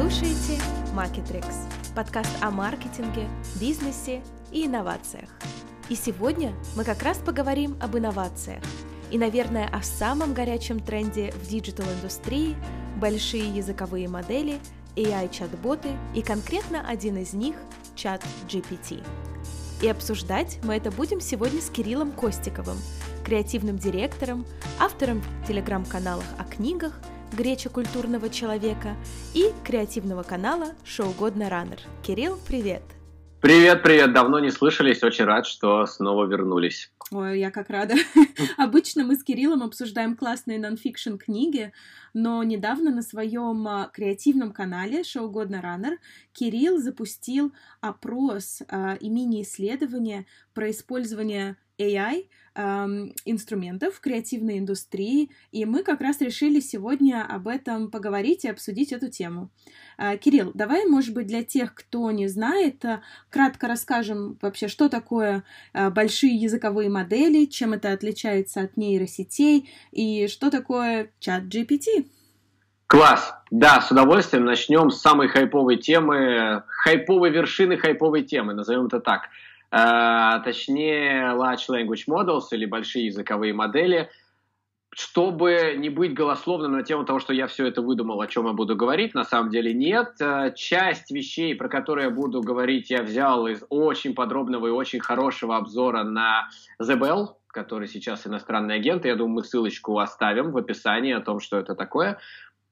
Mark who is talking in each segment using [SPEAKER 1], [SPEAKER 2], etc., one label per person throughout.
[SPEAKER 1] слушаете Marketrix, подкаст о маркетинге, бизнесе и инновациях. И сегодня мы как раз поговорим об инновациях и, наверное, о самом горячем тренде в digital-индустрии – большие языковые модели, AI-чат-боты и конкретно один из них – ChatGPT. И обсуждать мы это будем сегодня с Кириллом Костиковым, креативным директором, автором в телеграм-каналах о книгах – Греча культурного человека и креативного канала Шоу Годно Раннер. Кирилл, привет!
[SPEAKER 2] Привет, привет! Давно не слышались, очень рад, что снова вернулись.
[SPEAKER 1] Ой, я как рада. Обычно мы с Кириллом обсуждаем классные нонфикшн книги, но недавно на своем а, креативном канале Шоу Годно Раннер Кирилл запустил опрос а, и мини-исследование про использование AI инструментов в креативной индустрии, и мы как раз решили сегодня об этом поговорить и обсудить эту тему. Э, Кирилл, давай, может быть, для тех, кто не знает, э, кратко расскажем вообще, что такое э, большие языковые модели, чем это отличается от нейросетей и что такое чат GPT.
[SPEAKER 2] Класс! Да, с удовольствием начнем с самой хайповой темы, хайповой вершины хайповой темы, назовем это так – а, точнее Large Language Models или большие языковые модели, чтобы не быть голословным на тему того, что я все это выдумал, о чем я буду говорить, на самом деле нет. А, часть вещей, про которые я буду говорить, я взял из очень подробного и очень хорошего обзора на The Bell, который сейчас иностранный агент. Я думаю, мы ссылочку оставим в описании о том, что это такое.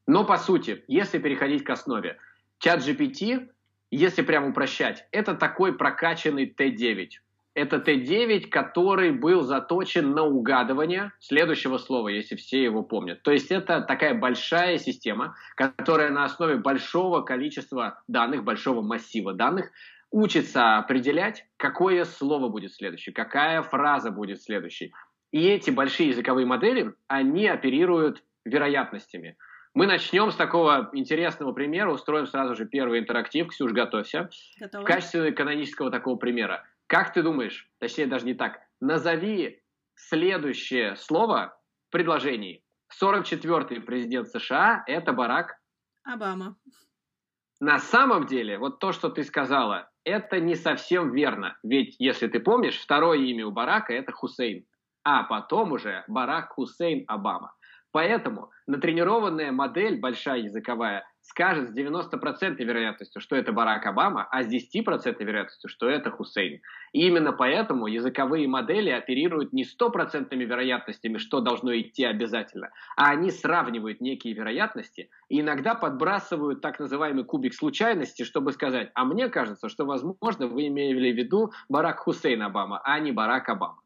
[SPEAKER 2] Но по сути, если переходить к основе, чат GPT если прямо упрощать, это такой прокачанный Т9. Это Т9, который был заточен на угадывание следующего слова, если все его помнят. То есть это такая большая система, которая на основе большого количества данных, большого массива данных учится определять, какое слово будет следующее, какая фраза будет следующей. И эти большие языковые модели, они оперируют вероятностями. Мы начнем с такого интересного примера, устроим сразу же первый интерактив. Ксюш, готовься. Готова. В качестве канонического такого примера. Как ты думаешь, точнее даже не так, назови следующее слово в предложении. 44-й президент США – это Барак
[SPEAKER 1] Обама.
[SPEAKER 2] На самом деле, вот то, что ты сказала, это не совсем верно. Ведь, если ты помнишь, второе имя у Барака – это Хусейн. А потом уже Барак Хусейн Обама. Поэтому натренированная модель, большая языковая, скажет с 90% вероятностью, что это Барак Обама, а с 10% вероятностью, что это Хусейн. И именно поэтому языковые модели оперируют не 100% вероятностями, что должно идти обязательно, а они сравнивают некие вероятности и иногда подбрасывают так называемый кубик случайности, чтобы сказать, а мне кажется, что, возможно, вы имели в виду Барак Хусейн Обама, а не Барак Обама.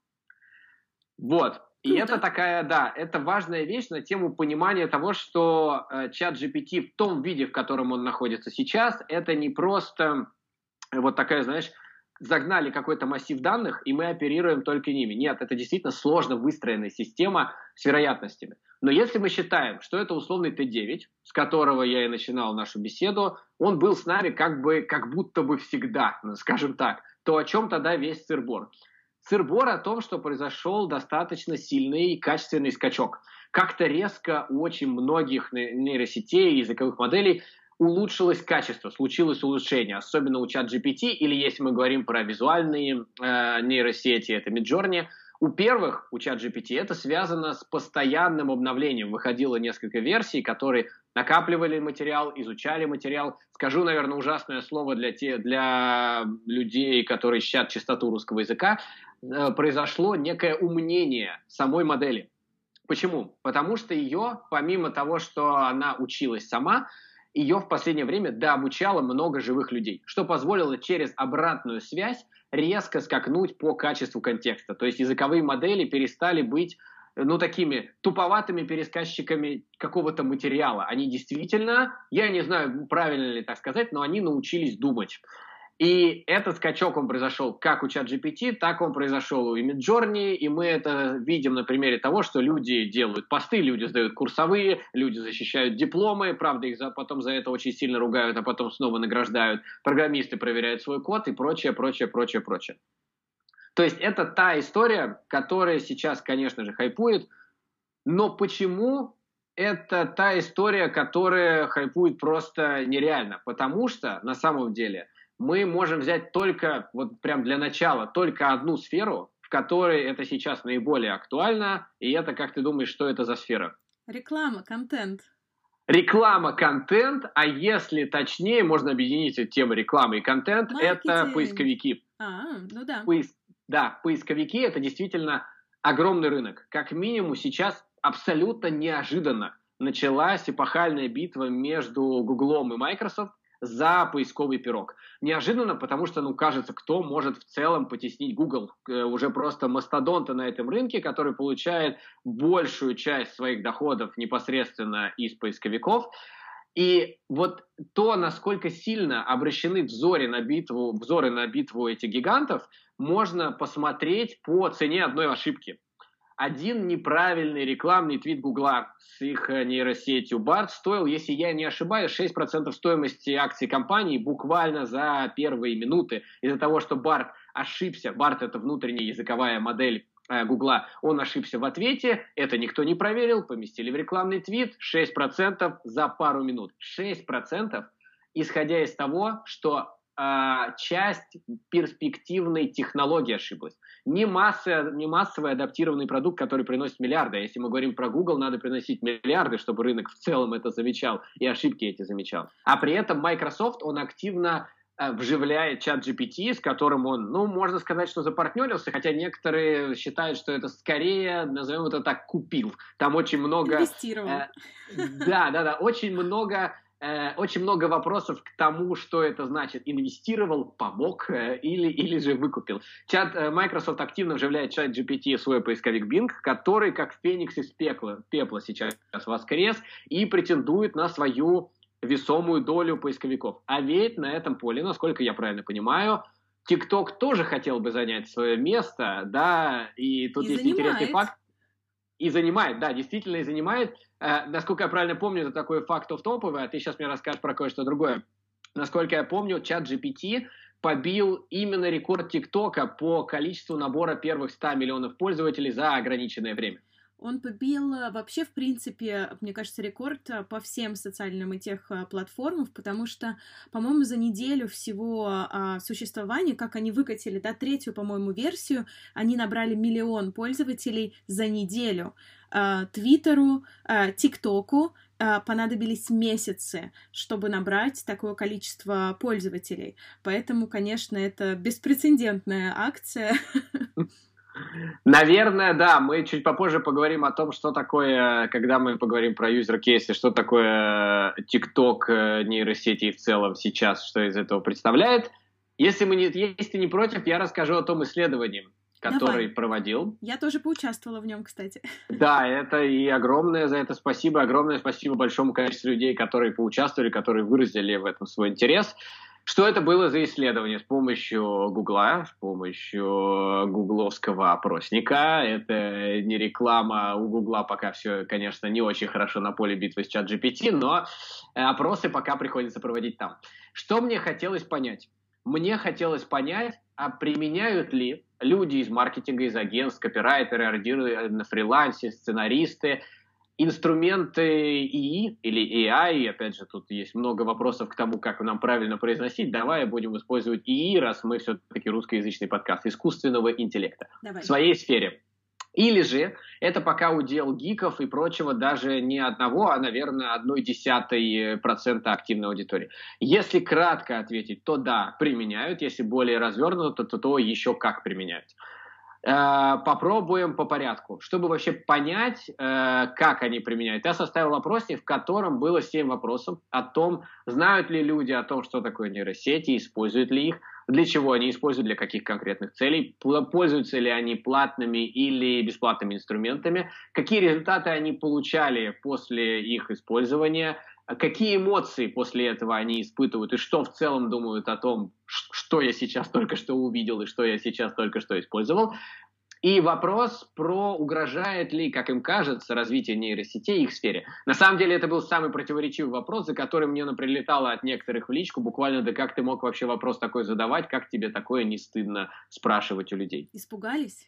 [SPEAKER 2] Вот. И это такая, да, это важная вещь на тему понимания того, что э, чат GPT в том виде, в котором он находится сейчас, это не просто вот такая, знаешь, загнали какой-то массив данных, и мы оперируем только ними. Нет, это действительно сложно выстроенная система с вероятностями. Но если мы считаем, что это условный Т9, с которого я и начинал нашу беседу, он был с нами как бы, как будто бы всегда, скажем так, то о чем тогда весь сырбор? Сырбор о том, что произошел достаточно сильный и качественный скачок. Как-то резко у очень многих нейросетей и языковых моделей улучшилось качество, случилось улучшение, особенно у чат GPT, или если мы говорим про визуальные э, нейросети, это Midjourney, у первых, у чат GPT, это связано с постоянным обновлением. Выходило несколько версий, которые накапливали материал, изучали материал. Скажу, наверное, ужасное слово для, те, для людей, которые ищут чистоту русского языка. Э, произошло некое умнение самой модели. Почему? Потому что ее, помимо того, что она училась сама, ее в последнее время дообучало много живых людей, что позволило через обратную связь резко скакнуть по качеству контекста. То есть языковые модели перестали быть ну, такими туповатыми пересказчиками какого-то материала. Они действительно, я не знаю, правильно ли так сказать, но они научились думать. И этот скачок, он произошел как у ChatGPT, так он произошел у Midjourney, и мы это видим на примере того, что люди делают посты, люди сдают курсовые, люди защищают дипломы, правда, их за, потом за это очень сильно ругают, а потом снова награждают, программисты проверяют свой код и прочее, прочее, прочее, прочее. То есть это та история, которая сейчас, конечно же, хайпует, но почему это та история, которая хайпует просто нереально, потому что на самом деле мы можем взять только, вот прям для начала, только одну сферу, в которой это сейчас наиболее актуально, и это, как ты думаешь, что это за сфера?
[SPEAKER 1] Реклама, контент.
[SPEAKER 2] Реклама, контент, а если точнее, можно объединить эти темы рекламы и контент, Маркетинг. это поисковики.
[SPEAKER 1] А, ну да.
[SPEAKER 2] Поис... Да, поисковики это действительно огромный рынок. Как минимум сейчас абсолютно неожиданно началась эпохальная битва между Гуглом и Microsoft за поисковый пирог. Неожиданно, потому что, ну, кажется, кто может в целом потеснить Google? Э, уже просто мастодонта на этом рынке, который получает большую часть своих доходов непосредственно из поисковиков. И вот то, насколько сильно обращены взоры на битву, взоры на битву этих гигантов, можно посмотреть по цене одной ошибки. Один неправильный рекламный твит Гугла с их э, нейросетью. Барт стоил, если я не ошибаюсь, 6% стоимости акций компании буквально за первые минуты. Из-за того, что Барт ошибся, Барт это внутренняя языковая модель Гугла, он ошибся в ответе, это никто не проверил, поместили в рекламный твит, 6% за пару минут. 6% исходя из того, что а, часть перспективной технологии ошиблась. Не, масса, не массовый адаптированный продукт, который приносит миллиарды. А если мы говорим про Google, надо приносить миллиарды, чтобы рынок в целом это замечал и ошибки эти замечал. А при этом Microsoft, он активно э, вживляет чат GPT, с которым он, ну, можно сказать, что запартнерился, хотя некоторые считают, что это скорее, назовем это так, купил. Там очень много...
[SPEAKER 1] Инвестировал. Э,
[SPEAKER 2] да, да, да, очень много Э, очень много вопросов к тому, что это значит. Инвестировал, помог э, или, или же выкупил. Чат э, Microsoft активно вживляет чат GPT в свой поисковик Bing, который, как феникс из пекла, пепла сейчас воскрес и претендует на свою весомую долю поисковиков. А ведь на этом поле, насколько я правильно понимаю, TikTok тоже хотел бы занять свое место, да, и тут и есть занимает. интересный факт. И занимает, да, действительно и занимает. Э, насколько я правильно помню, это такой факт топовый, а ты сейчас мне расскажешь про кое-что другое. Насколько я помню, чат GPT побил именно рекорд ТикТока по количеству набора первых 100 миллионов пользователей за ограниченное время.
[SPEAKER 1] Он побил э, вообще, в принципе, мне кажется, рекорд э, по всем социальным и тех э, платформам, потому что, по-моему, за неделю всего а, существования, как они выкатили, да, третью, по-моему, версию, они набрали миллион пользователей за неделю. Твиттеру, ТикТоку понадобились месяцы, чтобы набрать такое количество пользователей. Поэтому, конечно, это беспрецедентная акция.
[SPEAKER 2] Наверное, да. Мы чуть попозже поговорим о том, что такое, когда мы поговорим про юзер-кейсы, что такое TikTok э, нейросети в целом сейчас, что из этого представляет. Если, мы не, если не против, я расскажу о том исследовании, который Давай. проводил.
[SPEAKER 1] Я тоже поучаствовала в нем, кстати.
[SPEAKER 2] Да, это и огромное за это спасибо, огромное спасибо большому количеству людей, которые поучаствовали, которые выразили в этом свой интерес. Что это было за исследование с помощью Гугла, с помощью гугловского опросника? Это не реклама у Гугла, пока все, конечно, не очень хорошо на поле битвы с чат GPT, но опросы пока приходится проводить там. Что мне хотелось понять? Мне хотелось понять, а применяют ли люди из маркетинга, из агентств, копирайтеры, ордеры на фрилансе, сценаристы – инструменты ИИ или AI, опять же, тут есть много вопросов к тому, как нам правильно произносить, давай будем использовать ИИ, раз мы все-таки русскоязычный подкаст, искусственного интеллекта давай. в своей сфере. Или же это пока удел гиков и прочего даже не одного, а, наверное, одной десятой процента активной аудитории. Если кратко ответить, то да, применяют. Если более развернуто, то, то еще как применяют. Э, попробуем по порядку. Чтобы вообще понять, э, как они применяют, я составил опросник, в котором было 7 вопросов о том, знают ли люди о том, что такое нейросети, используют ли их, для чего они используют, для каких конкретных целей, пользуются ли они платными или бесплатными инструментами, какие результаты они получали после их использования, какие эмоции после этого они испытывают и что в целом думают о том, что я сейчас только что увидел и что я сейчас только что использовал. И вопрос про угрожает ли, как им кажется, развитие нейросетей их сфере. На самом деле это был самый противоречивый вопрос, за который мне прилетало от некоторых в личку, буквально, да как ты мог вообще вопрос такой задавать, как тебе такое не стыдно спрашивать у людей.
[SPEAKER 1] Испугались?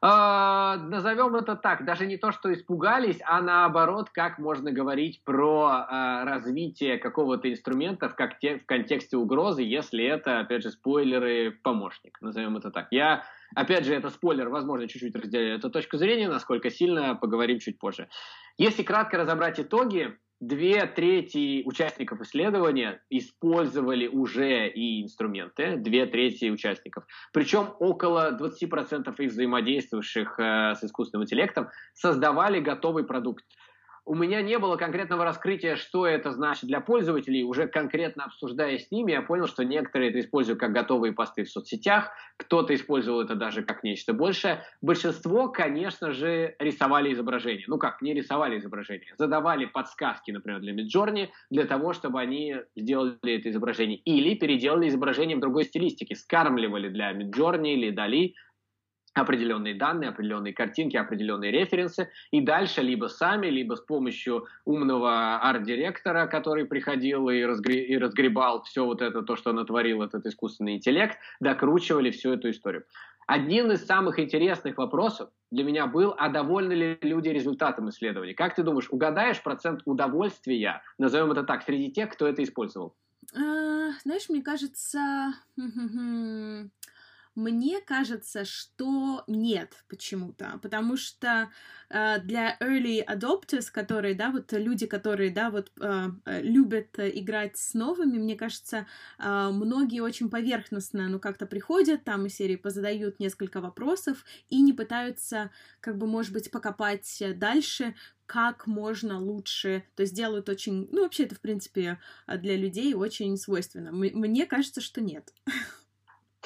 [SPEAKER 2] Э, назовем это так, даже не то, что испугались, а наоборот, как можно говорить про э, развитие какого-то инструмента в, как те, в контексте угрозы, если это, опять же, спойлеры помощник, назовем это так. Я, опять же, это спойлер, возможно, чуть-чуть разделяю эту точку зрения, насколько сильно, поговорим чуть позже. Если кратко разобрать итоги, две трети участников исследования использовали уже и инструменты, две трети участников. Причем около 20% их взаимодействующих э, с искусственным интеллектом создавали готовый продукт у меня не было конкретного раскрытия, что это значит для пользователей. Уже конкретно обсуждая с ними, я понял, что некоторые это используют как готовые посты в соцсетях, кто-то использовал это даже как нечто большее. Большинство, конечно же, рисовали изображения. Ну как, не рисовали изображения, задавали подсказки, например, для Midjourney, для того, чтобы они сделали это изображение. Или переделали изображение в другой стилистике, скармливали для Midjourney или Dali определенные данные, определенные картинки, определенные референсы, и дальше либо сами, либо с помощью умного арт-директора, который приходил и, разгре- и разгребал все вот это, то, что натворил этот искусственный интеллект, докручивали всю эту историю. Один из самых интересных вопросов для меня был, а довольны ли люди результатом исследований? Как ты думаешь, угадаешь процент удовольствия, назовем это так, среди тех, кто это использовал?
[SPEAKER 1] А, знаешь, мне кажется, мне кажется, что нет почему-то, потому что э, для early adopters, которые, да, вот люди, которые, да, вот э, э любят играть с новыми, мне кажется, э, многие очень поверхностно, ну, как-то приходят, там из серии позадают несколько вопросов и не пытаются, как бы, может быть, покопать дальше, как можно лучше, то есть делают очень, ну, вообще это, в принципе, для людей очень свойственно. Мне кажется, что нет.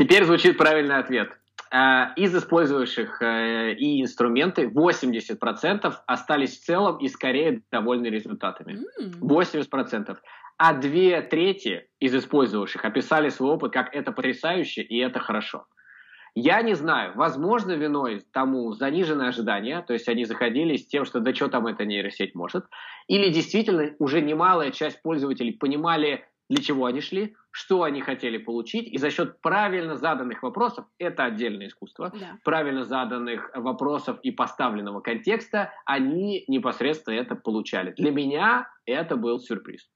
[SPEAKER 2] Теперь звучит правильный ответ. Э, из использующих э, и инструменты 80% остались в целом и скорее довольны результатами. 80%. А две трети из использовавших описали свой опыт как это потрясающе и это хорошо. Я не знаю, возможно, виной тому заниженное ожидание, то есть они заходили с тем, что да что там эта нейросеть может, или действительно уже немалая часть пользователей понимали, для чего они шли, что они хотели получить, и за счет правильно заданных вопросов, это отдельное искусство, да. правильно заданных вопросов и поставленного контекста, они непосредственно это получали. Для меня это был сюрприз.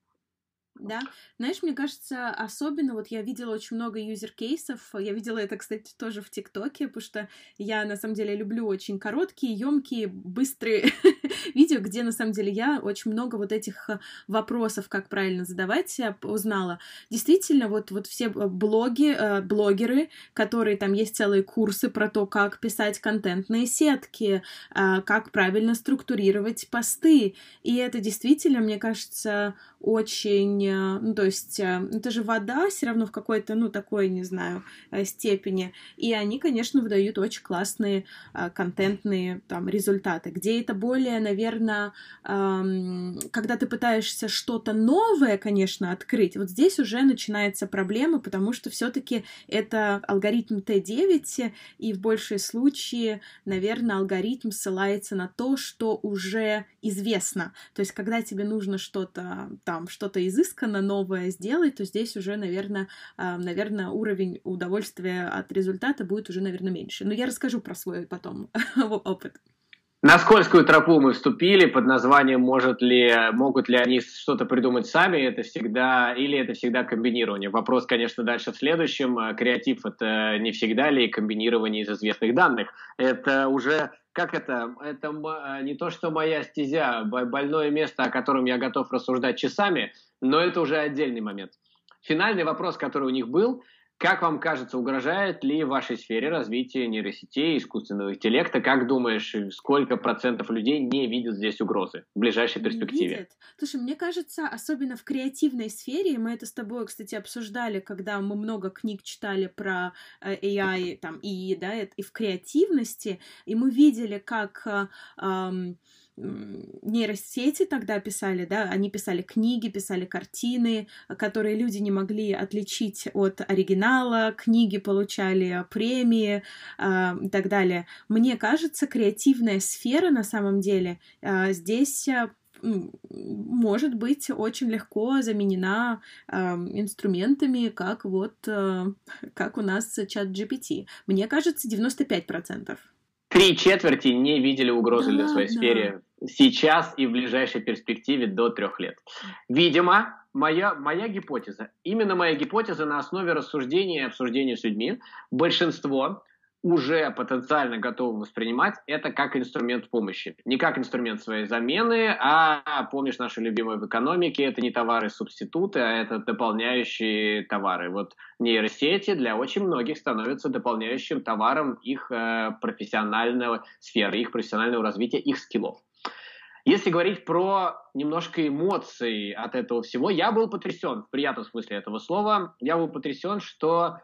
[SPEAKER 1] Да, знаешь, мне кажется, особенно вот я видела очень много юзер-кейсов, я видела это, кстати, тоже в ТикТоке, потому что я, на самом деле, люблю очень короткие, емкие, быстрые видео, где, на самом деле, я очень много вот этих э, вопросов, как правильно задавать, узнала. Действительно, вот, вот все блоги, э, блогеры, которые там есть целые курсы про то, как писать контентные сетки, э, как правильно структурировать посты, и это действительно, мне кажется, очень, э, ну, то есть, э, это же вода все равно в какой-то, ну, такой, не знаю, э, степени, и они, конечно, выдают очень классные контентные там результаты, где это более, наверное, эм, когда ты пытаешься что-то новое, конечно, открыть, вот здесь уже начинается проблема, потому что все-таки это алгоритм Т9, и в большей случае, наверное, алгоритм ссылается на то, что уже известно, то есть, когда тебе нужно что-то там что-то изысканно новое сделать, то здесь уже, наверное, наверное, уровень удовольствия от результата будет уже, наверное, меньше. Но я расскажу про свой потом опыт.
[SPEAKER 2] На скользкую тропу мы вступили под названием «Может ли, могут ли они что-то придумать сами?» Это всегда, или это всегда комбинирование. Вопрос, конечно, дальше в следующем. Креатив – это не всегда ли комбинирование из известных данных? Это уже как это, это а, не то, что моя стезя, больное место, о котором я готов рассуждать часами, но это уже отдельный момент. Финальный вопрос, который у них был, как вам кажется, угрожает ли в вашей сфере развитие нейросетей, искусственного интеллекта? Как думаешь, сколько процентов людей не видят здесь угрозы в ближайшей перспективе? Видят.
[SPEAKER 1] Слушай, мне кажется, особенно в креативной сфере, мы это с тобой, кстати, обсуждали, когда мы много книг читали про э, AI, там, и, да, и в креативности, и мы видели, как эм, нейросети тогда писали, да, они писали книги, писали картины, которые люди не могли отличить от оригинала, книги получали премии э, и так далее. Мне кажется, креативная сфера на самом деле э, здесь э, может быть очень легко заменена э, инструментами, как вот э, как у нас чат GPT. Мне кажется, 95%.
[SPEAKER 2] три четверти не видели угрозы да, для своей да. сфере сейчас и в ближайшей перспективе до трех лет. Видимо, моя, моя гипотеза, именно моя гипотеза на основе рассуждения и обсуждения с людьми, большинство уже потенциально готовы воспринимать это как инструмент помощи. Не как инструмент своей замены, а, помнишь, наши любимые в экономике, это не товары-субституты, а это дополняющие товары. Вот нейросети для очень многих становятся дополняющим товаром их э, профессионального сферы, их профессионального развития, их скиллов. Если говорить про немножко эмоций от этого всего, я был потрясен, в приятном смысле этого слова, я был потрясен, что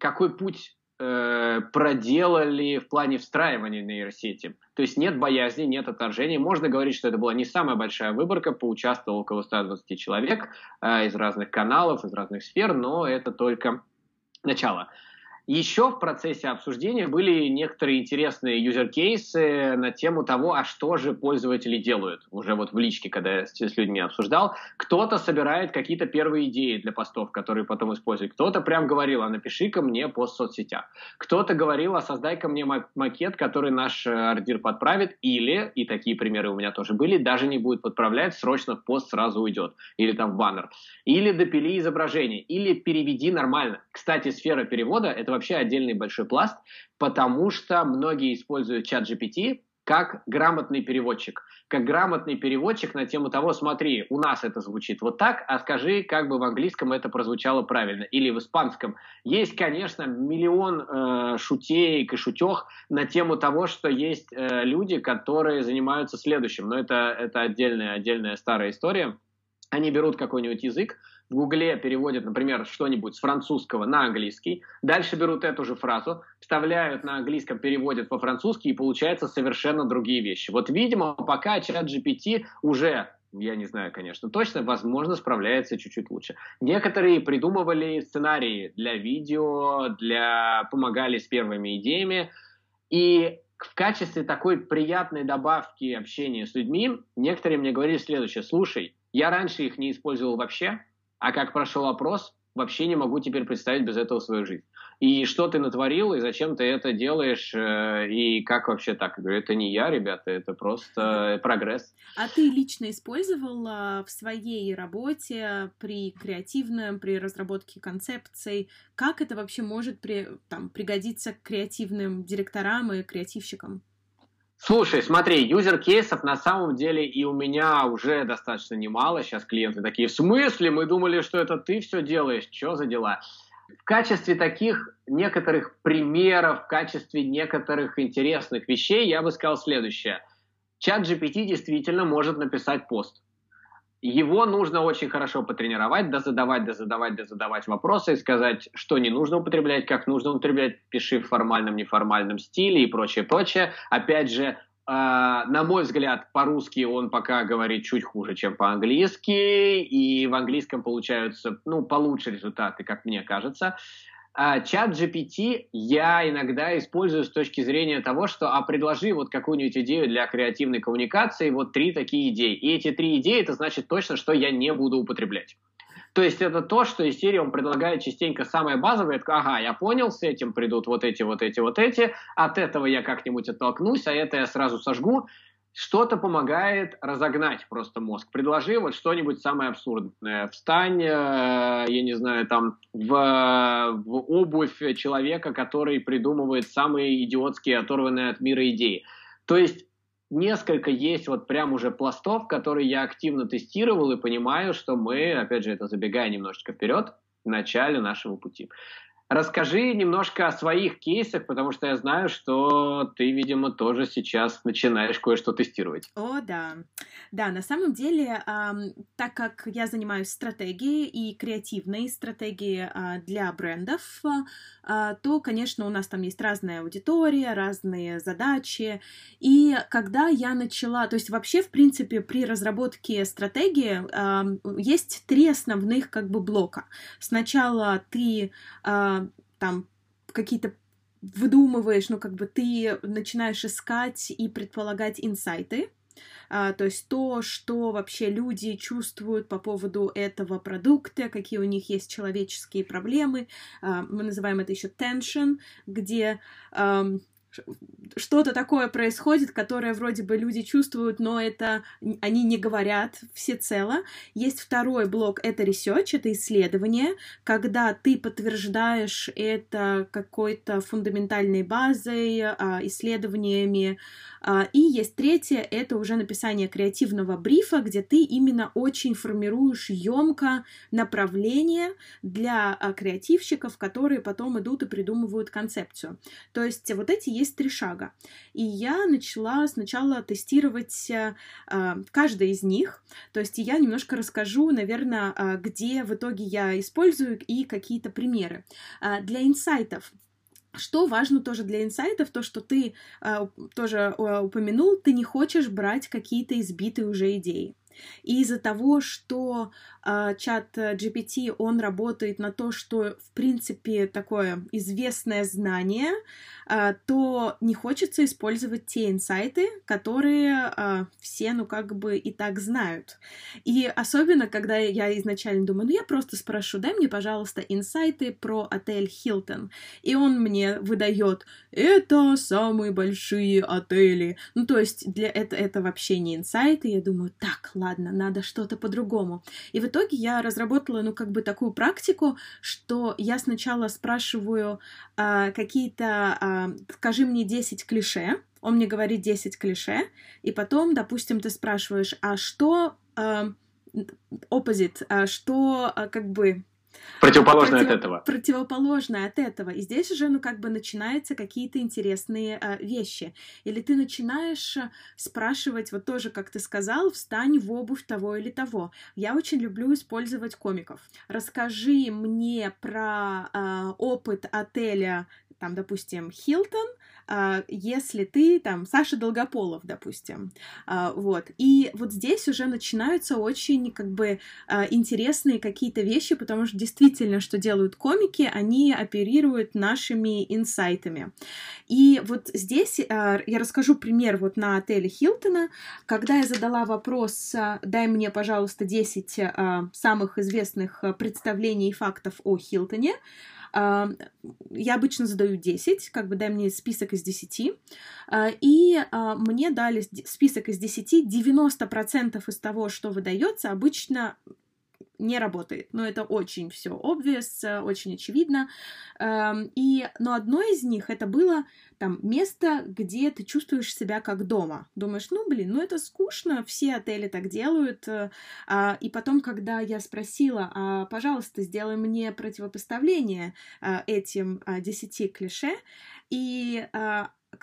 [SPEAKER 2] какой путь э, проделали в плане встраивания нейросети. То есть нет боязни, нет отторжения. Можно говорить, что это была не самая большая выборка, поучаствовало около 120 человек э, из разных каналов, из разных сфер, но это только начало. Еще в процессе обсуждения были некоторые интересные юзер-кейсы на тему того, а что же пользователи делают. Уже вот в личке, когда я с, людьми обсуждал. Кто-то собирает какие-то первые идеи для постов, которые потом использует. Кто-то прям говорил, а напиши-ка мне пост в соцсетях. Кто-то говорил, а создай-ка мне макет, который наш э, ардир подправит. Или, и такие примеры у меня тоже были, даже не будет подправлять, срочно в пост сразу уйдет. Или там в баннер. Или допили изображение. Или переведи нормально. Кстати, сфера перевода — это вообще отдельный большой пласт, потому что многие используют чат GPT как грамотный переводчик. Как грамотный переводчик на тему того, смотри, у нас это звучит вот так, а скажи, как бы в английском это прозвучало правильно. Или в испанском. Есть, конечно, миллион э, шутей и шутех на тему того, что есть э, люди, которые занимаются следующим. Но это, это отдельная, отдельная старая история. Они берут какой-нибудь язык, в Гугле переводят, например, что-нибудь с французского на английский, дальше берут эту же фразу, вставляют на английском, переводят по-французски, и получается совершенно другие вещи. Вот, видимо, пока чат GPT уже я не знаю, конечно, точно, возможно, справляется чуть-чуть лучше. Некоторые придумывали сценарии для видео, для помогали с первыми идеями, и в качестве такой приятной добавки общения с людьми некоторые мне говорили следующее. Слушай, я раньше их не использовал вообще, а как прошел опрос, вообще не могу теперь представить без этого свою жизнь. И что ты натворил, и зачем ты это делаешь, э, и как вообще так? Я говорю, это не я, ребята, это просто прогресс.
[SPEAKER 1] А ты лично использовал в своей работе при креативном, при разработке концепций, как это вообще может при, там, пригодиться креативным директорам и креативщикам?
[SPEAKER 2] Слушай, смотри, юзер-кейсов на самом деле и у меня уже достаточно немало. Сейчас клиенты такие, в смысле? Мы думали, что это ты все делаешь. Что за дела? В качестве таких некоторых примеров, в качестве некоторых интересных вещей я бы сказал следующее. Чат GPT действительно может написать пост. Его нужно очень хорошо потренировать, да задавать, да задавать, да задавать вопросы и сказать, что не нужно употреблять, как нужно употреблять, пиши в формальном, неформальном стиле и прочее, прочее. Опять же, э, на мой взгляд, по-русски он пока говорит чуть хуже, чем по-английски, и в английском получаются, ну, получше результаты, как мне кажется. А, чат GPT я иногда использую с точки зрения того, что а предложи вот какую-нибудь идею для креативной коммуникации, вот три такие идеи. И эти три идеи, это значит точно, что я не буду употреблять. То есть это то, что Ethereum предлагает частенько самое базовое. Ага, я понял, с этим придут вот эти, вот эти, вот эти. От этого я как-нибудь оттолкнусь, а это я сразу сожгу что-то помогает разогнать просто мозг. Предложи вот что-нибудь самое абсурдное. Встань, э, я не знаю, там, в, в обувь человека, который придумывает самые идиотские, оторванные от мира идеи. То есть несколько есть вот прям уже пластов, которые я активно тестировал и понимаю, что мы, опять же, это забегая немножечко вперед, в начале нашего пути. Расскажи немножко о своих кейсах, потому что я знаю, что ты, видимо, тоже сейчас начинаешь кое-что тестировать.
[SPEAKER 1] О, да. Да, на самом деле, э, так как я занимаюсь стратегией и креативной стратегией э, для брендов, э, то, конечно, у нас там есть разная аудитория, разные задачи. И когда я начала, то есть вообще, в принципе, при разработке стратегии есть три основных как бы блока. Сначала ты там какие-то выдумываешь, ну, как бы ты начинаешь искать и предполагать инсайты, а, то есть то, что вообще люди чувствуют по поводу этого продукта, какие у них есть человеческие проблемы. А, мы называем это еще tension, где что-то такое происходит, которое вроде бы люди чувствуют, но это они не говорят всецело. Есть второй блок, это research, это исследование, когда ты подтверждаешь это какой-то фундаментальной базой, а, исследованиями. А, и есть третье, это уже написание креативного брифа, где ты именно очень формируешь емко направление для а, креативщиков, которые потом идут и придумывают концепцию. То есть вот эти есть три шага. И я начала сначала тестировать а, каждый из них. То есть я немножко расскажу, наверное, где в итоге я использую и какие-то примеры. Для инсайтов что важно тоже для инсайтов, то, что ты э, тоже э, упомянул, ты не хочешь брать какие-то избитые уже идеи. И из-за того, что э, чат GPT, он работает на то, что, в принципе, такое известное знание, э, то не хочется использовать те инсайты, которые э, все, ну, как бы и так знают. И особенно, когда я изначально думаю, ну, я просто спрошу, дай мне, пожалуйста, инсайты про отель Хилтон. И он мне выдает, это самые большие отели. Ну, то есть для это, это вообще не инсайты. Я думаю, так, ладно, ладно, надо что-то по-другому. И в итоге я разработала, ну, как бы такую практику, что я сначала спрашиваю э, какие-то, э, скажи мне 10 клише, он мне говорит 10 клише, и потом, допустим, ты спрашиваешь, а что э, opposite, а что как бы
[SPEAKER 2] Противоположное против... от этого.
[SPEAKER 1] Противоположное от этого. И здесь уже, ну, как бы начинаются какие-то интересные э, вещи. Или ты начинаешь э, спрашивать, вот тоже, как ты сказал, встань в обувь того или того. Я очень люблю использовать комиков. Расскажи мне про э, опыт отеля, там, допустим, Хилтон, если ты там Саша Долгополов, допустим, а, вот. И вот здесь уже начинаются очень как бы а, интересные какие-то вещи, потому что действительно, что делают комики, они оперируют нашими инсайтами. И вот здесь я расскажу пример вот на отеле Хилтона, когда я задала вопрос, дай мне, пожалуйста, 10 самых известных представлений и фактов о Хилтоне, я обычно задаю 10, как бы дай мне список из 10. А, и а, мне дали список из 10. 90% из того, что выдается, обычно не работает. Но это очень все obvious, очень очевидно. Эм, и, но одно из них это было там место, где ты чувствуешь себя как дома. Думаешь, ну блин, ну это скучно, все отели так делают. Э, а, и потом, когда я спросила, а, пожалуйста, сделай мне противопоставление а, этим десяти клише, и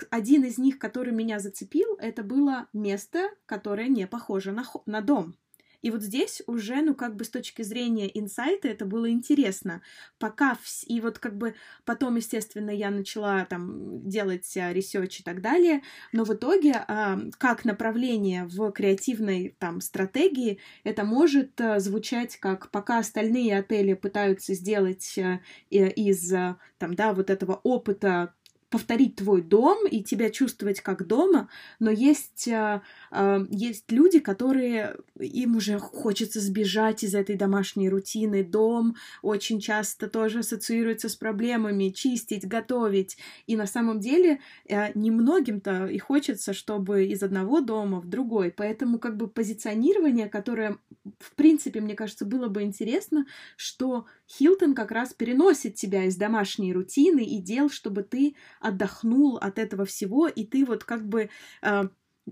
[SPEAKER 1] один из них, который меня зацепил, это было место, которое не похоже на, на дом. И вот здесь уже, ну, как бы с точки зрения инсайта это было интересно. Пока... Вс... И вот как бы потом, естественно, я начала там делать research и так далее, но в итоге а, как направление в креативной там стратегии это может а, звучать как пока остальные отели пытаются сделать а, из там, да, вот этого опыта повторить твой дом и тебя чувствовать как дома, но есть, э, э, есть люди, которые им уже хочется сбежать из этой домашней рутины. Дом очень часто тоже ассоциируется с проблемами чистить, готовить. И на самом деле э, немногим-то и хочется, чтобы из одного дома в другой. Поэтому как бы позиционирование, которое в принципе, мне кажется, было бы интересно, что Хилтон как раз переносит тебя из домашней рутины и дел, чтобы ты отдохнул от этого всего, и ты вот как бы э,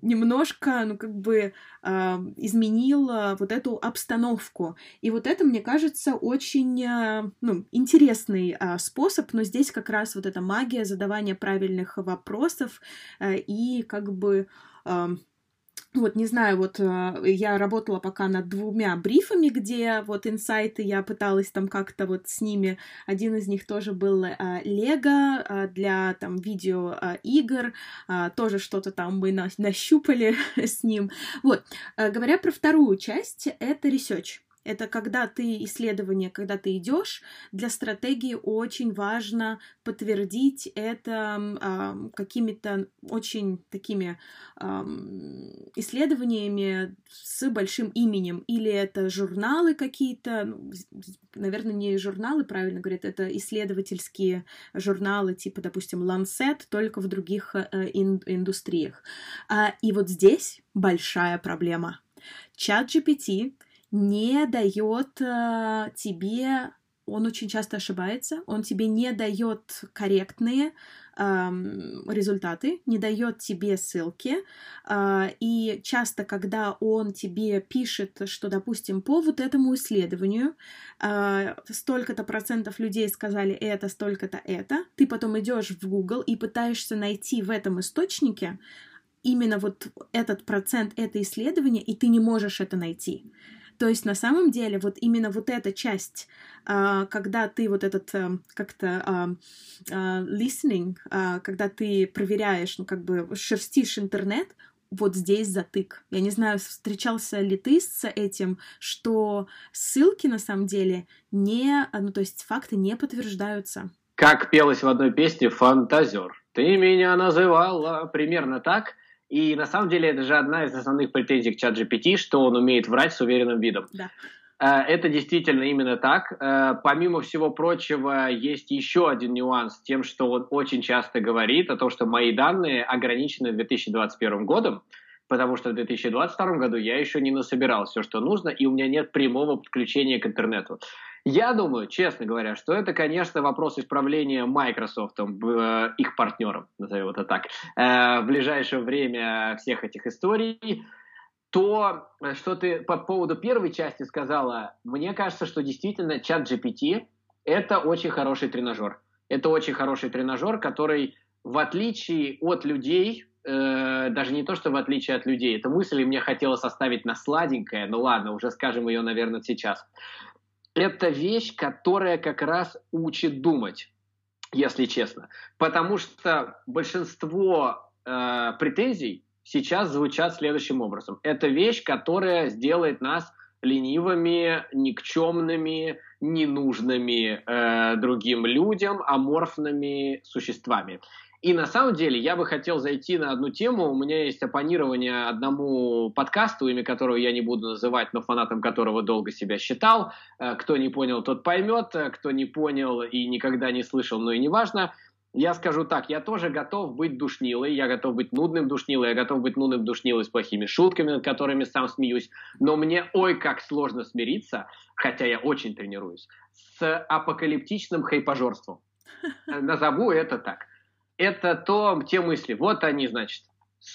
[SPEAKER 1] немножко, ну, как бы э, изменил вот эту обстановку. И вот это, мне кажется, очень, э, ну, интересный э, способ, но здесь как раз вот эта магия задавания правильных вопросов э, и как бы... Э, вот, не знаю, вот э, я работала пока над двумя брифами, где вот инсайты я пыталась там как-то вот с ними. Один из них тоже был э, Лего э, для там видео игр, тоже что-то там мы нащупали с ним. Вот, говоря про вторую часть, это research. Это когда ты исследование, когда ты идешь, для стратегии очень важно подтвердить это э, какими-то очень такими э, исследованиями с большим именем, или это журналы какие-то, ну, наверное, не журналы, правильно говорят, это исследовательские журналы, типа, допустим, Lancet, только в других э, ин- индустриях. А, и вот здесь большая проблема. Чат GPT не дает э, тебе он очень часто ошибается, он тебе не дает корректные эм, результаты, не дает тебе ссылки, э, и часто, когда он тебе пишет, что, допустим, по вот этому исследованию э, столько-то процентов людей сказали это, столько-то это, ты потом идешь в Google и пытаешься найти в этом источнике именно вот этот процент, это исследование, и ты не можешь это найти. То есть на самом деле вот именно вот эта часть, а, когда ты вот этот э, как-то а, а, listening, когда ты проверяешь, ну как бы шерстишь интернет, вот здесь затык. Я не знаю, встречался ли ты с этим, что ссылки на самом деле не, ну то есть факты не подтверждаются.
[SPEAKER 2] Как пелось в одной песне «Фантазер». Ты меня называла примерно так. И на самом деле это же одна из основных претензий к чат GPT, что он умеет врать с уверенным видом.
[SPEAKER 1] Да.
[SPEAKER 2] Э, это действительно именно так. Э, помимо всего прочего, есть еще один нюанс тем, что он очень часто говорит о том, что мои данные ограничены 2021 годом, потому что в 2022 году я еще не насобирал все, что нужно, и у меня нет прямого подключения к интернету. Я думаю, честно говоря, что это, конечно, вопрос исправления Microsoft, э, их партнером, назовем это так, э, в ближайшее время всех этих историй. То, что ты по поводу первой части сказала, мне кажется, что действительно чат GPT – это очень хороший тренажер. Это очень хороший тренажер, который, в отличие от людей, э, даже не то, что в отличие от людей, эта мысль мне хотелось оставить на сладенькое, ну ладно, уже скажем ее, наверное, сейчас это вещь, которая как раз учит думать, если честно. Потому что большинство э, претензий сейчас звучат следующим образом. Это вещь, которая сделает нас ленивыми, никчемными, ненужными э, другим людям, аморфными существами. И на самом деле я бы хотел зайти на одну тему. У меня есть оппонирование одному подкасту, имя которого я не буду называть, но фанатом которого долго себя считал. Э, кто не понял, тот поймет. Э, кто не понял и никогда не слышал, но и не важно. Я скажу так, я тоже готов быть душнилой, я готов быть нудным душнилой, я готов быть нудным душнилой с плохими шутками, над которыми сам смеюсь, но мне ой как сложно смириться, хотя я очень тренируюсь, с апокалиптичным хайпажорством. Назову это так это то, те мысли. Вот они, значит,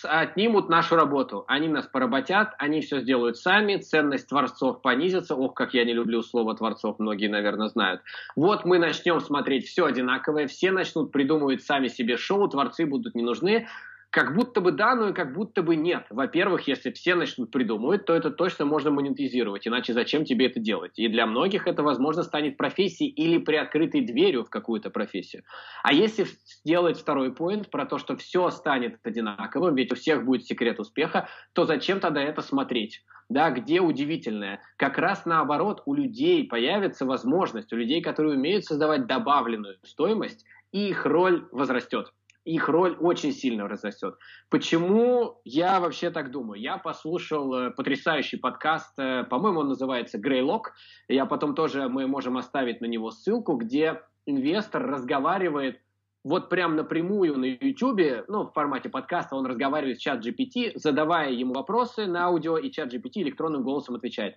[SPEAKER 2] отнимут нашу работу. Они нас поработят, они все сделают сами, ценность творцов понизится. Ох, как я не люблю слово творцов, многие, наверное, знают. Вот мы начнем смотреть все одинаковое, все начнут придумывать сами себе шоу, творцы будут не нужны. Как будто бы да, но и как будто бы нет. Во-первых, если все начнут придумывать, то это точно можно монетизировать, иначе зачем тебе это делать? И для многих это, возможно, станет профессией или приоткрытой дверью в какую-то профессию. А если сделать второй поинт про то, что все станет одинаковым, ведь у всех будет секрет успеха, то зачем тогда это смотреть? Да, где удивительное? Как раз наоборот, у людей появится возможность, у людей, которые умеют создавать добавленную стоимость, и их роль возрастет их роль очень сильно разрастет. Почему я вообще так думаю? Я послушал э, потрясающий подкаст, э, по-моему, он называется «Грейлок». Я потом тоже, мы можем оставить на него ссылку, где инвестор разговаривает вот прям напрямую на YouTube, ну, в формате подкаста, он разговаривает с чат GPT, задавая ему вопросы на аудио, и чат GPT электронным голосом отвечает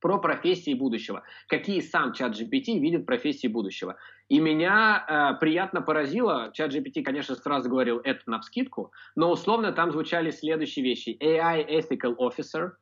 [SPEAKER 2] про профессии будущего. Какие сам чат GPT видит профессии будущего. И меня э, приятно поразило, чат GPT, конечно, сразу говорил это на вскидку, но условно там звучали следующие вещи. AI Ethical Officer,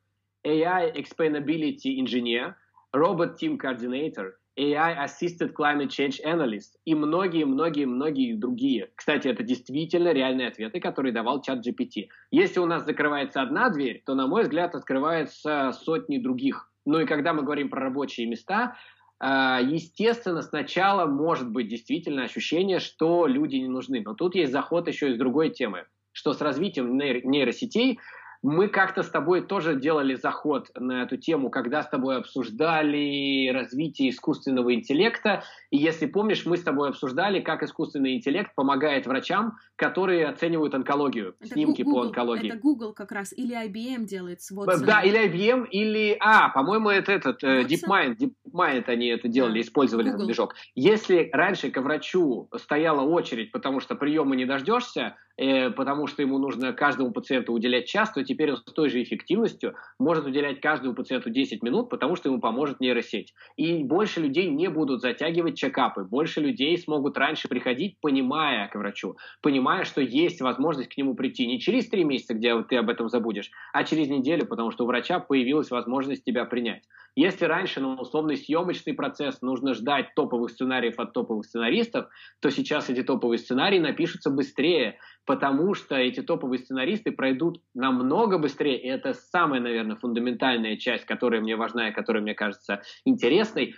[SPEAKER 2] AI Explainability Engineer, Robot Team Coordinator, AI Assisted Climate Change Analyst и многие-многие-многие другие. Кстати, это действительно реальные ответы, которые давал чат GPT. Если у нас закрывается одна дверь, то, на мой взгляд, открывается сотни других. Ну и когда мы говорим про рабочие места, а, естественно, сначала может быть действительно ощущение, что люди не нужны. Но тут есть заход еще из другой темы, что с развитием нейросетей Мы как-то с тобой тоже делали заход на эту тему, когда с тобой обсуждали развитие искусственного интеллекта. И если помнишь, мы с тобой обсуждали, как искусственный интеллект помогает врачам, которые оценивают онкологию, это снимки
[SPEAKER 1] Google,
[SPEAKER 2] по онкологии.
[SPEAKER 1] Это Google как раз, или IBM делает с
[SPEAKER 2] Watson. Да, или IBM, или... А, по-моему, это этот, э, Watson? DeepMind. DeepMind они это делали, да. использовали Google. движок. Если раньше к врачу стояла очередь, потому что приема не дождешься, э, потому что ему нужно каждому пациенту уделять час, то теперь он с той же эффективностью может уделять каждому пациенту 10 минут, потому что ему поможет нейросеть. И больше людей не будут затягивать чекапы, больше людей смогут раньше приходить, понимая к врачу, понимая, что есть возможность к нему прийти не через 3 месяца, где ты об этом забудешь, а через неделю, потому что у врача появилась возможность тебя принять. Если раньше на условный съемочный процесс нужно ждать топовых сценариев от топовых сценаристов, то сейчас эти топовые сценарии напишутся быстрее, потому что эти топовые сценаристы пройдут намного быстрее, и это самая, наверное, фундаментальная часть, которая мне важна и которая мне кажется интересной,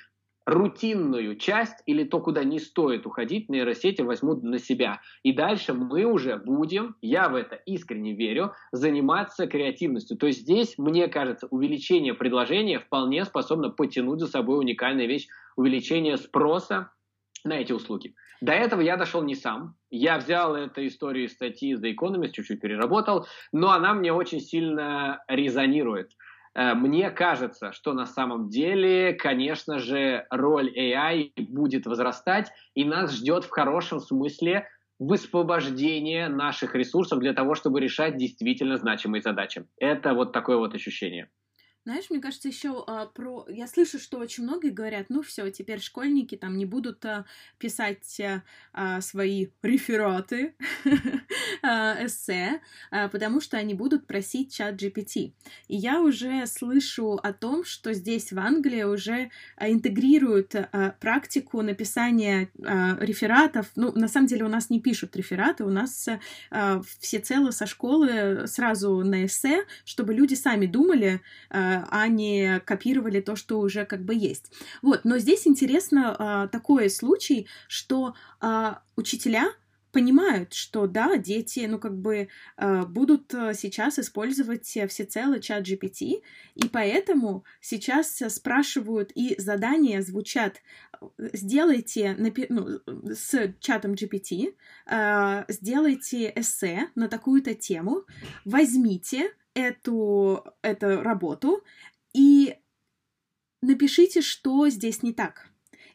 [SPEAKER 2] рутинную часть или то, куда не стоит уходить, нейросети возьмут на себя. И дальше мы уже будем, я в это искренне верю, заниматься креативностью. То есть здесь, мне кажется, увеличение предложения вполне способно потянуть за собой уникальная вещь, увеличение спроса на эти услуги. До этого я дошел не сам. Я взял эту историю из статьи The Economist, чуть-чуть переработал, но она мне очень сильно резонирует. Э, мне кажется, что на самом деле, конечно же, роль AI будет возрастать, и нас ждет в хорошем смысле высвобождение наших ресурсов для того, чтобы решать действительно значимые задачи. Это вот такое вот ощущение.
[SPEAKER 1] Знаешь, мне кажется, еще а, про... Я слышу, что очень многие говорят, ну все, теперь школьники там не будут а, писать а, свои рефераты, а, эссе, а, потому что они будут просить чат GPT. И я уже слышу о том, что здесь в Англии уже а, интегрируют практику написания рефератов. Ну, на самом деле у нас не пишут рефераты, у нас а, всецело со школы сразу на эссе, чтобы люди сами думали, а не копировали то, что уже как бы есть. Вот, но здесь интересно а, такой случай, что а, учителя понимают, что да, дети, ну, как бы э, будут сейчас использовать всецело чат GPT, и поэтому сейчас спрашивают, и задания звучат, сделайте ну, с чатом GPT, э, сделайте эссе на такую-то тему, возьмите эту, эту работу и напишите, что здесь не так.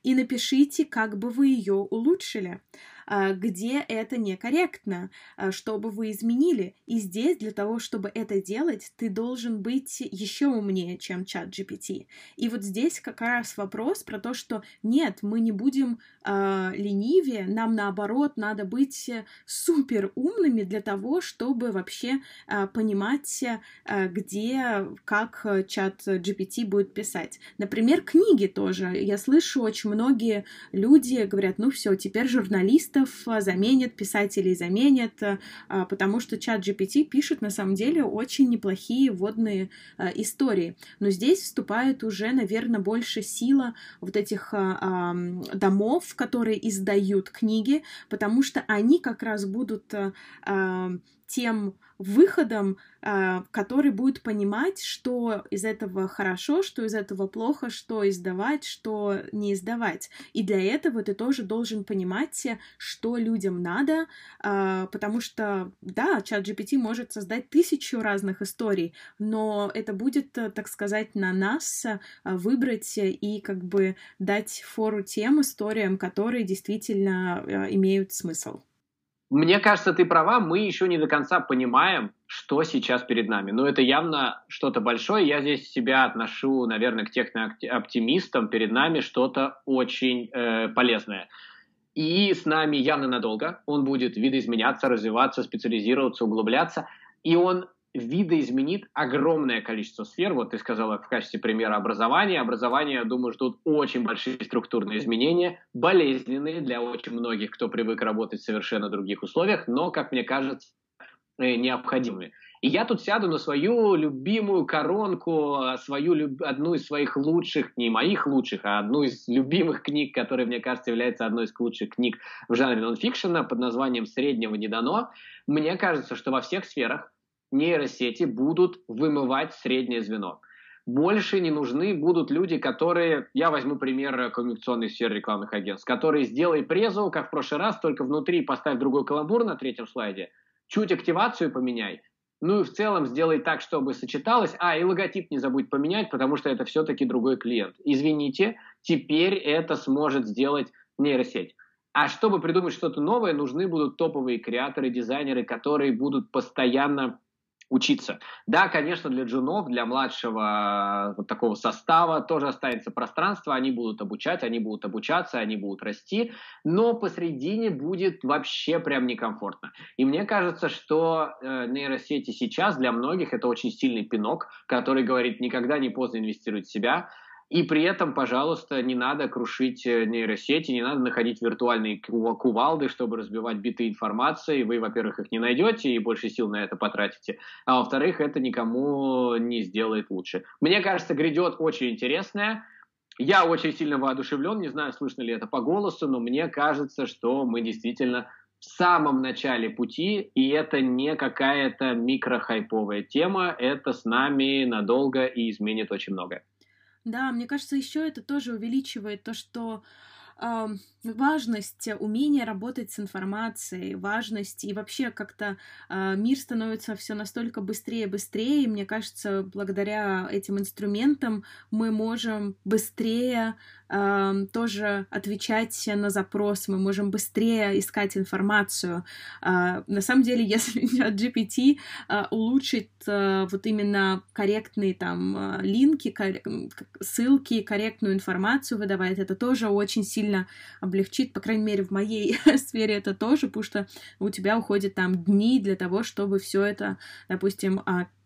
[SPEAKER 1] И напишите, как бы вы ее улучшили. А, где это некорректно, а, чтобы вы изменили. И здесь для того, чтобы это делать, ты должен быть еще умнее, чем чат GPT. И вот здесь как раз вопрос про то, что нет, мы не будем э, ленивее, нам наоборот надо быть супер умными для того, чтобы вообще э, понимать, э, где, как чат GPT будет писать. Например, книги тоже. Я слышу, очень многие люди говорят, ну все, теперь журналист журналистов а, заменят, писателей заменят, а, потому что чат GPT пишет на самом деле очень неплохие водные а, истории. Но здесь вступает уже, наверное, больше сила вот этих домов, которые издают книги, потому что они как раз будут тем выходом, а, который будет понимать, что из этого хорошо, что из этого плохо, что издавать, что не издавать. И для этого ты тоже должен понимать, что людям надо, а, потому что, да, чат GPT может создать тысячу разных историй, но это будет, так сказать, на нас выбрать и как бы дать фору тем историям, которые действительно а, имеют смысл.
[SPEAKER 2] Мне кажется, ты права, мы еще не до конца понимаем, что сейчас перед нами. Но это явно что-то большое. Я здесь себя отношу, наверное, к технооптимистам. Перед нами что-то очень э, полезное. И с нами явно надолго. Он будет видоизменяться, развиваться, специализироваться, углубляться. И он видоизменит огромное количество сфер. Вот ты сказала в качестве примера образования. Образование, я думаю, ждут очень большие структурные изменения, болезненные для очень многих, кто привык работать в совершенно других условиях, но, как мне кажется, э, необходимые. И я тут сяду на свою любимую коронку, свою, одну из своих лучших, не моих лучших, а одну из любимых книг, которая, мне кажется, является одной из лучших книг в жанре нонфикшена под названием «Среднего не дано». Мне кажется, что во всех сферах нейросети будут вымывать среднее звено. Больше не нужны будут люди, которые, я возьму пример коммуникационной сферы рекламных агентств, которые сделай презу, как в прошлый раз, только внутри поставь другой каламбур на третьем слайде, чуть активацию поменяй, ну и в целом сделай так, чтобы сочеталось. А, и логотип не забудь поменять, потому что это все-таки другой клиент. Извините, теперь это сможет сделать нейросеть. А чтобы придумать что-то новое, нужны будут топовые креаторы, дизайнеры, которые будут постоянно учиться. Да, конечно, для джунов, для младшего э, вот такого состава тоже останется пространство, они будут обучать, они будут обучаться, они будут расти, но посредине будет вообще прям некомфортно. И мне кажется, что э, нейросети сейчас для многих это очень сильный пинок, который говорит, никогда не поздно инвестировать в себя, и при этом, пожалуйста, не надо крушить э, нейросети, не надо находить виртуальные кувалды, чтобы разбивать биты информации. Вы, во-первых, их не найдете и больше сил на это потратите. А во-вторых, это никому не сделает лучше. Мне кажется, грядет очень интересное. Я очень сильно воодушевлен, не знаю, слышно ли это по голосу, но мне кажется, что мы действительно в самом начале пути, и это не какая-то микрохайповая тема, это с нами надолго и изменит очень многое.
[SPEAKER 1] Да, мне кажется, еще это тоже увеличивает то, что э, важность умения работать с информацией, важность и вообще как-то э, мир становится все настолько быстрее и быстрее. И мне кажется, благодаря этим инструментам мы можем быстрее тоже отвечать на запрос, мы можем быстрее искать информацию. А, на самом деле, если GPT а, улучшит а, вот именно корректные там линки, ссылки, корректную информацию выдавать, это тоже очень сильно облегчит, по крайней мере, в моей сфере это тоже, потому что у тебя уходит там дни для того, чтобы все это, допустим,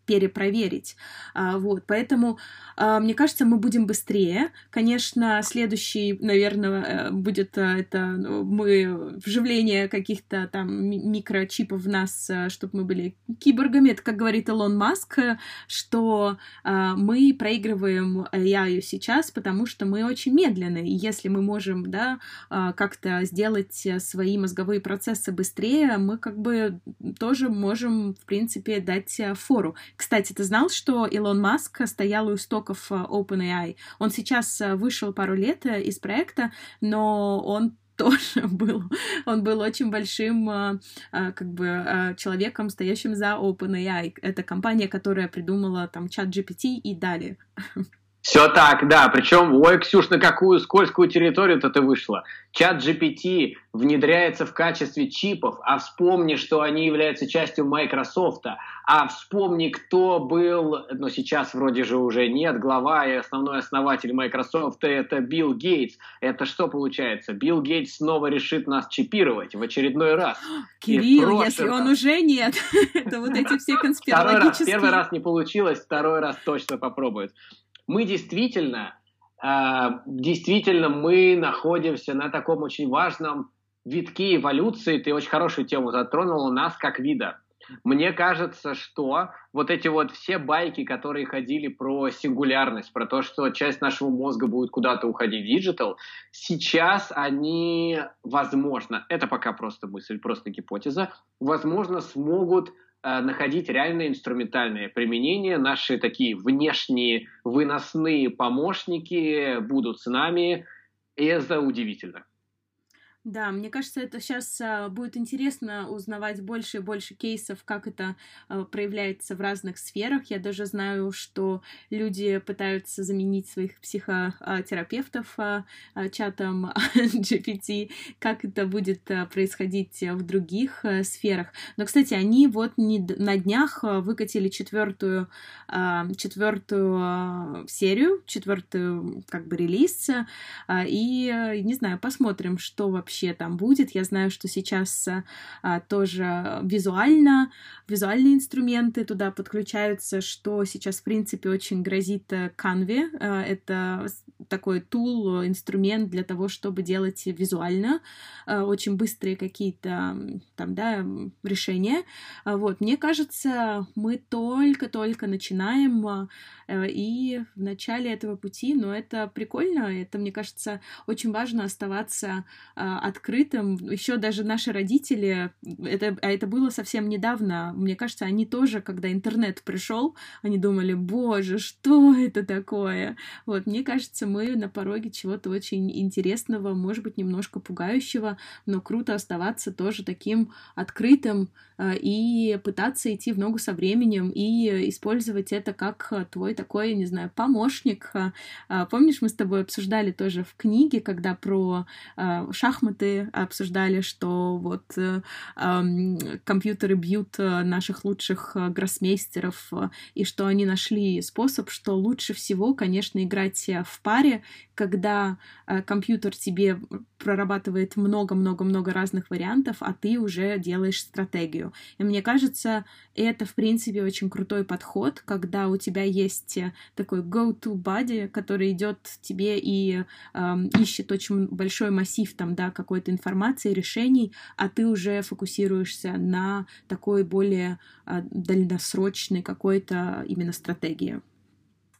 [SPEAKER 1] перепроверить. А, вот, поэтому, а, мне кажется, мы будем быстрее. Конечно, следующий, наверное, э, будет э, это ну, мы вживление каких-то там микрочипов в нас, э, чтобы мы были киборгами. Это, как говорит Илон Маск, что а, мы проигрываем AI сейчас, потому что мы очень медленны. И если мы можем, да, как-то сделать свои мозговые процессы быстрее, мы как бы тоже можем, в принципе, дать фору. Кстати, ты знал, что Илон Маск стоял у истоков э, OpenAI? Он сейчас э, вышел пару лет э, из проекта, но он тоже был, он был очень большим как бы человеком, стоящим за OpenAI. Это компания, которая придумала там чат GPT и далее.
[SPEAKER 2] Все так, да. Причем, ой, Ксюш, на какую скользкую территорию-то ты вышла? Чат GPT внедряется в качестве чипов, а вспомни, что они являются частью Microsoft, а вспомни, кто был, но сейчас вроде же уже нет, глава и основной основатель Microsoft, это Билл Гейтс. Это что получается? Билл Гейтс снова решит нас чипировать в очередной раз.
[SPEAKER 1] Кирилл, если он уже нет, это вот эти все конспирологические...
[SPEAKER 2] Первый раз не получилось, второй раз точно попробует мы действительно, э, действительно мы находимся на таком очень важном витке эволюции. Ты очень хорошую тему затронул у нас как вида. Мне кажется, что вот эти вот все байки, которые ходили про сингулярность, про то, что часть нашего мозга будет куда-то уходить в digital, сейчас они, возможно, это пока просто мысль, просто гипотеза, возможно, смогут находить реальное инструментальное применение. Наши такие внешние выносные помощники будут с нами. И это удивительно.
[SPEAKER 1] Да, мне кажется, это сейчас а, будет интересно узнавать больше и больше кейсов, как это а, проявляется в разных сферах. Я даже знаю, что люди пытаются заменить своих психотерапевтов а, чатом GPT, как это будет происходить в других сферах. Но, кстати, они вот на днях выкатили четвертую, четвертую серию, четвертую как бы релиз, и не знаю, посмотрим, что вообще вообще там будет. Я знаю, что сейчас а, тоже визуально, визуальные инструменты туда подключаются, что сейчас, в принципе, очень грозит Canva. Э, это такой тул, инструмент для того, чтобы делать визуально э, очень быстрые какие-то там, да, решения. Вот, мне кажется, мы только-только начинаем и в начале этого пути, но это прикольно, это, мне кажется, очень важно оставаться открытым. Еще даже наши родители, это, а это было совсем недавно, мне кажется, они тоже, когда интернет пришел, они думали, боже, что это такое? Вот, мне кажется, мы на пороге чего-то очень интересного, может быть, немножко пугающего, но круто оставаться тоже таким открытым э, и пытаться идти в ногу со временем и использовать это как твой такой, не знаю, помощник. А, помнишь, мы с тобой обсуждали тоже в книге, когда про э, шахматы обсуждали, что вот э, компьютеры бьют наших лучших гроссмейстеров, и что они нашли способ, что лучше всего, конечно, играть в паре, когда э, компьютер тебе прорабатывает много-много-много разных вариантов, а ты уже делаешь стратегию. И мне кажется, это, в принципе, очень крутой подход, когда у тебя есть такой go-to body, который идет тебе и э, ищет очень большой массив там, да, какой-то информации, решений, а ты уже фокусируешься на такой более э, дальносрочной какой-то именно стратегии.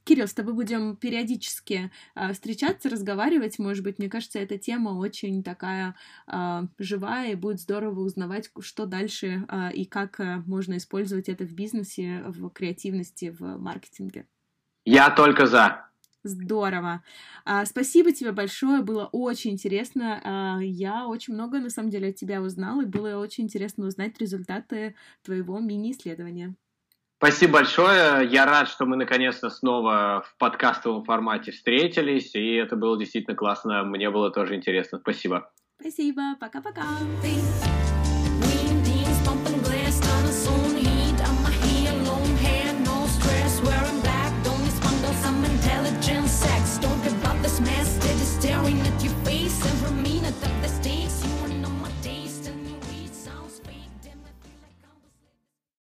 [SPEAKER 1] Кирилл, с тобой будем периодически э, встречаться, разговаривать. Может быть, мне кажется, эта тема очень такая э, живая, и будет здорово узнавать, что дальше э, и как э, можно использовать это в бизнесе, в креативности, в маркетинге.
[SPEAKER 2] Я только за.
[SPEAKER 1] Здорово. А, спасибо тебе большое, было очень интересно. А, я очень много, на самом деле, от тебя узнала, и было очень интересно узнать результаты твоего мини-исследования.
[SPEAKER 2] Спасибо большое. Я рад, что мы наконец-то снова в подкастовом формате встретились, и это было действительно классно. Мне было тоже интересно. Спасибо.
[SPEAKER 1] Спасибо. Пока-пока.